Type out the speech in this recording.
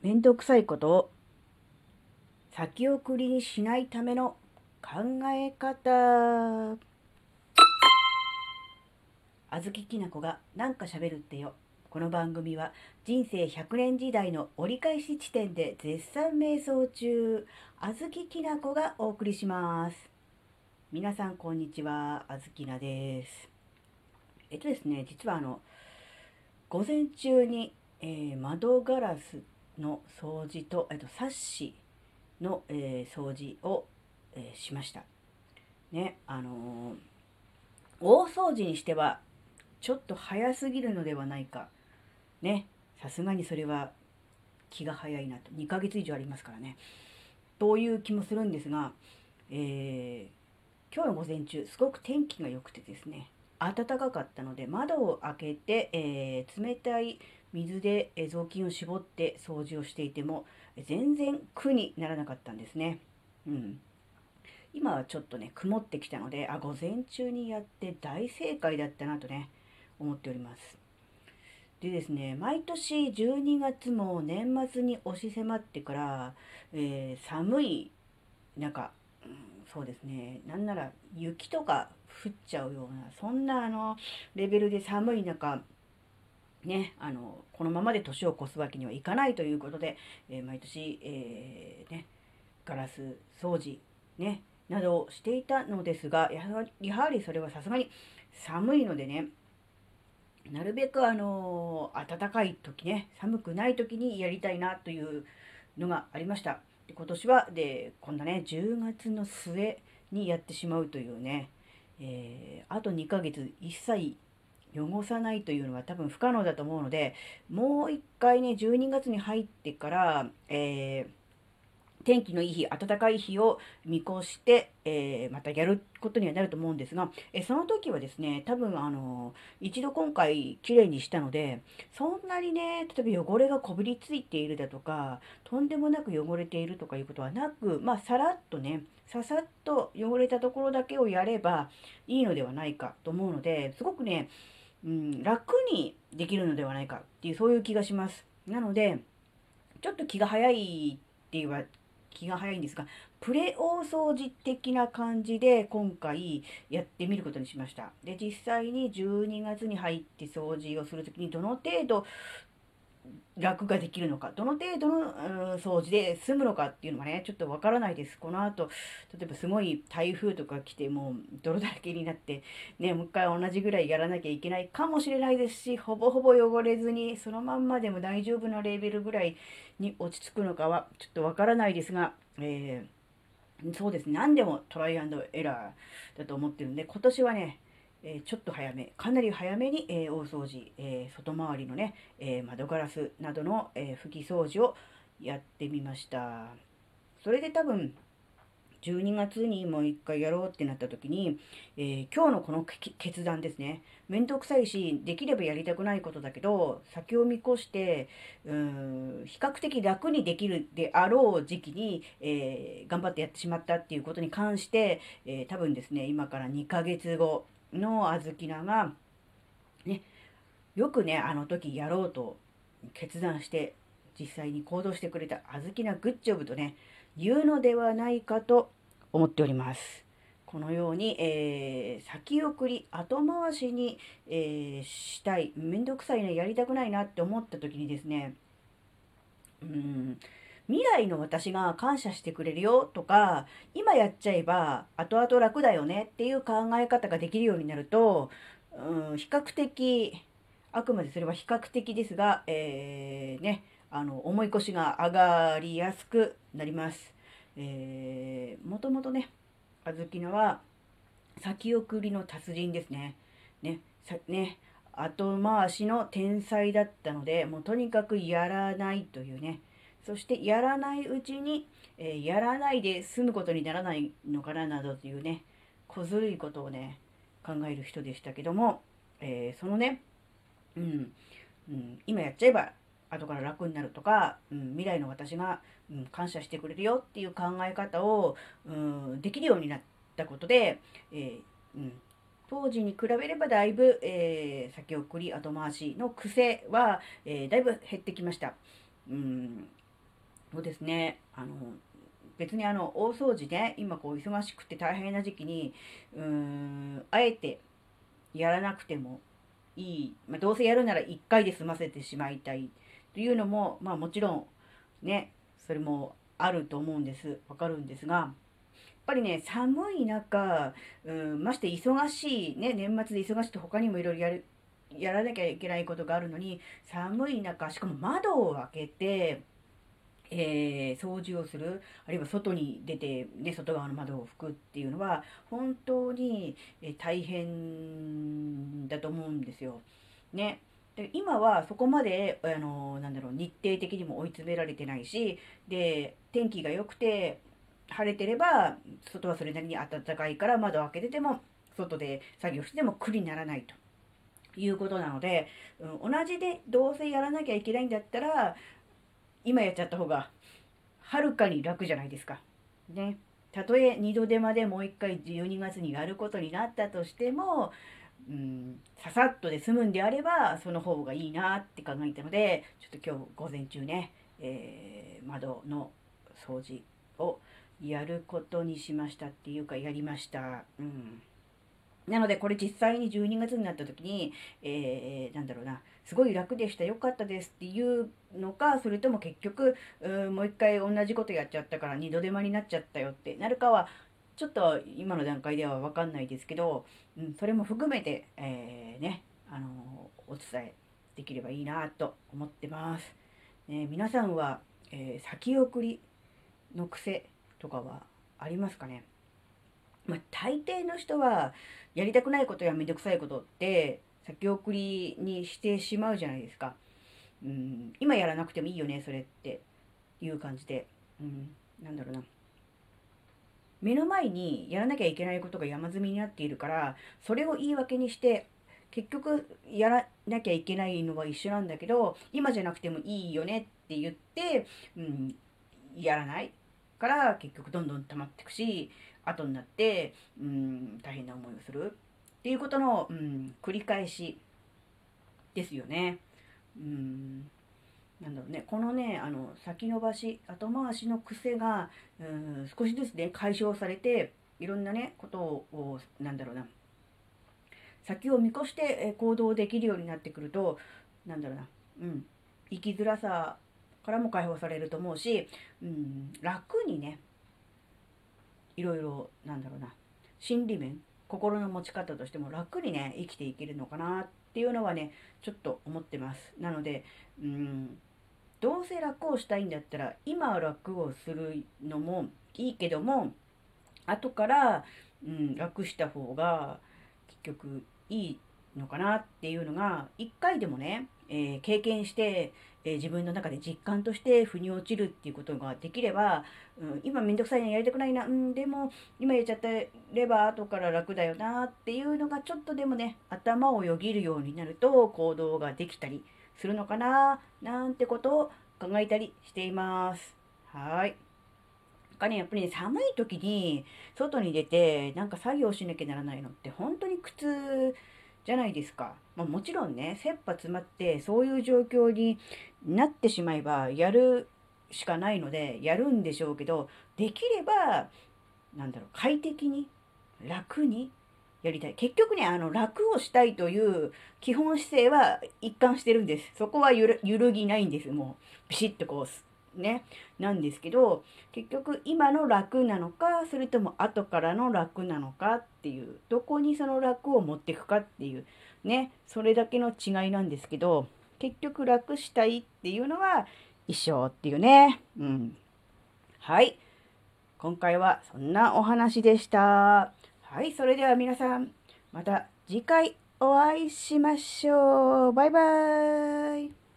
めんどくさいことを先送りにしないための考え方。あずききなこがなんか喋るってよ。この番組は人生100年時代の折り返し地点で絶賛瞑想中。あずききなこがお送りします。皆さんこんにちは。あずきなです。えっとですね実はあの午前中に、えー、窓ガラスの掃除と、えっと、サッシの、えー、掃除を、えー、しました。ね、あの大掃除にしてはちょっと早すぎるのではないか。ね、さすがにそれは気が早いなと。2ヶ月以上ありますからね。という気もするんですが、えー、今日の午前中、すごく天気が良くてですね、暖かかったので窓を開けて、えー、冷たい水で雑巾を絞って掃除をしていても全然苦にならなかったんですね。うん、今はちょっとね曇ってきたのであ午前中にやって大正解だったなとね思っております。でですね毎年12月も年末に押し迫ってから、えー、寒い中、うん、そうですねなんなら雪とか降っちゃうようなそんなあのレベルで寒い中ね、あのこのままで年を越すわけにはいかないということで、えー、毎年、えー、ね、ガラス掃除、ね、などをしていたのですがやはりそれはさすがに寒いのでねなるべくあの暖かい時ね寒くない時にやりたいなというのがありました。で今年はでこんなね10月の末にやってしまうというね、えー、あと2ヶ月一切汚さないというのは多分不可能だと思うので、もう一回ね、12月に入ってから、えー天気のいい日、暖かい日を見越して、えー、またやることにはなると思うんですが、えその時はですね、多分あの、一度今回きれいにしたので、そんなにね、例えば汚れがこびりついているだとか、とんでもなく汚れているとかいうことはなく、まあ、さらっとね、ささっと汚れたところだけをやればいいのではないかと思うので、すごくね、うん、楽にできるのではないかっていうそういう気がします。なのでちょっと気が早いって言わ気が早いんですがプレ大掃除的な感じで今回やってみることにしました。で実際に12月に入って掃除をする時にどの程度楽ができるのか、どの程度の、掃除で済むのかっていうのはね、ちょっとわからないです。この後、例えばすごい台風とか来て、もう泥だらけになって、ね、もう一回同じぐらいやらなきゃいけないかもしれないですし、ほぼほぼ汚れずに、そのまんまでも大丈夫なレベルぐらいに落ち着くのかは、ちょっとわからないですが、えー、そうですね、何でもトライアンドエラーだと思ってるんで、今年はね、えちょっと早め、かなり早めに、え大掃除、え外回りのね、え窓ガラスなどの、え拭き掃除をやってみました。それで多分、12月にもう一回やろうってなった時に、えー、今日のこの決断ですね。めんどくさいし、できればやりたくないことだけど、先を見越して、うん、比較的楽にできるであろう時期に、えー、頑張ってやってしまったっていうことに関して、えー、多分ですね、今から2ヶ月後、の小豆菜が、ね、よくね、あの時やろうと決断して、実際に行動してくれた小豆菜グッジョブとね、言うのではないかと思っております。このように、えー、先送り、後回しに、えー、したい、めんどくさいな、やりたくないなって思った時にですね、うん、未来の私が感謝してくれるよとか、今やっちゃえば後々楽だよねっていう考え方ができるようになると、うん、比較的、あくまでそれは比較的ですが、えー、ね、あの、重い腰が上がりやすくなります。えー、もともとね、あずきのは先送りの達人ですね。ね、さね、後回しの天才だったので、もうとにかくやらないというね、そしてやらないうちに、えー、やらないで済むことにならないのかななどというね、小ずるいことをね、考える人でしたけども、えー、そのね、うん、うん、今やっちゃえば後から楽になるとか、うん、未来の私が、うん、感謝してくれるよっていう考え方を、うん、できるようになったことで、えー、うん、当時に比べればだいぶ、えー、先送り後回しの癖は、えー、だいぶ減ってきました。うんそうですねあの別にあの大掃除ね今こう忙しくて大変な時期にうーんあえてやらなくてもいい、まあ、どうせやるなら1回で済ませてしまいたい。というのもまあもちろんねそれもあると思うんです。わかるんですがやっぱりね寒い中うんまして忙しいね年末で忙しいと他にもいろいろやるやらなきゃいけないことがあるのに寒い中しかも窓を開けてえー、掃除をするあるいは外に出て、ね、外側の窓を拭くっていうのは本当に、え大変だと思うんですよ。ね、で今はそこまであのなんだろう日程的にも追い詰められてないしで天気が良くて晴れてれば外はそれなりに暖かいから窓を開けてても外で作業しても苦にならないと。いうことなので、うん、同じでどうせやらなきゃいけないんだったら今やっちゃった方がはるかに楽じゃないですか。ね。たとえ二度手間でもう一回12月にやることになったとしても、うん、ささっとで済むんであればその方がいいなって考えたのでちょっと今日午前中ね、えー、窓の掃除をやることにしましたっていうかやりました。うんなので、これ実際に12月になった時に、えー、なんだろうな、すごい楽でした、良かったですっていうのか、それとも結局、うもう一回同じことやっちゃったから二度手間になっちゃったよってなるかは、ちょっと今の段階ではわかんないですけど、うん、それも含めて、えー、ね、あのお伝えできればいいなと思ってます。ね、皆さんは、えー、先送りの癖とかはありますかね？まあ、大抵の人はやりたくないことやめんどくさいことって先送りにしてしまうじゃないですか。うん、今やらなくてもいいよね、それっていう感じで。うん、なんだろうな。目の前にやらなきゃいけないことが山積みになっているから、それを言い訳にして、結局やらなきゃいけないのは一緒なんだけど、今じゃなくてもいいよねって言って、うん、やらないから結局どんどん溜まってくし、後になって、うん、大変な思いをする。っていうことの、うん、繰り返しですよね。うんなんだろうね、このね、あの、先延ばし、後回しの癖が、うん、少しずつね、解消されて、いろんなね、ことを、なんだろうな、先を見越して行動できるようになってくると、なんだろうな、うん、生きづらさからも解放されると思うし、うん、楽にね、いろいろなんだろうな。心理面。心の持ち方としても楽にね生きていけるのかなっていうのはねちょっと思ってます。なのでうんどうせ楽をしたいんだったら今楽をするのもいいけども後から、うん、楽した方が結局いいのかなっていうのが一回でもね、えー、経験してえー、自分の中で実感として腑に落ちるっていうことができれば、うん、今めんどくさいなやりたくないな、うん、でも今やっちゃってれば後から楽だよなっていうのがちょっとでもね頭をよぎるようになると行動ができたりするのかななんてことを考えたりしています。はい。かね、やっぱりね、寒い時に外に出てなんか作業しなきゃならないのって本当に苦痛じゃないですか。まあ、もちろんね、切羽詰まってそういう状況になってしまえばやるしかないのでやるんでしょうけど、できれば、なんだろう、快適に、楽にやりたい。結局ね、あの、楽をしたいという基本姿勢は一貫してるんです。そこは揺るぎないんです。もう、ビシッとこう、ね、なんですけど結局今の楽なのかそれとも後からの楽なのかっていうどこにその楽を持っていくかっていうねそれだけの違いなんですけど結局楽したいっていうのは一緒っていうね。うん。はい。今回はそんなお話でした。はいそれでは皆さんまた次回お会いしましょう。バイバーイ。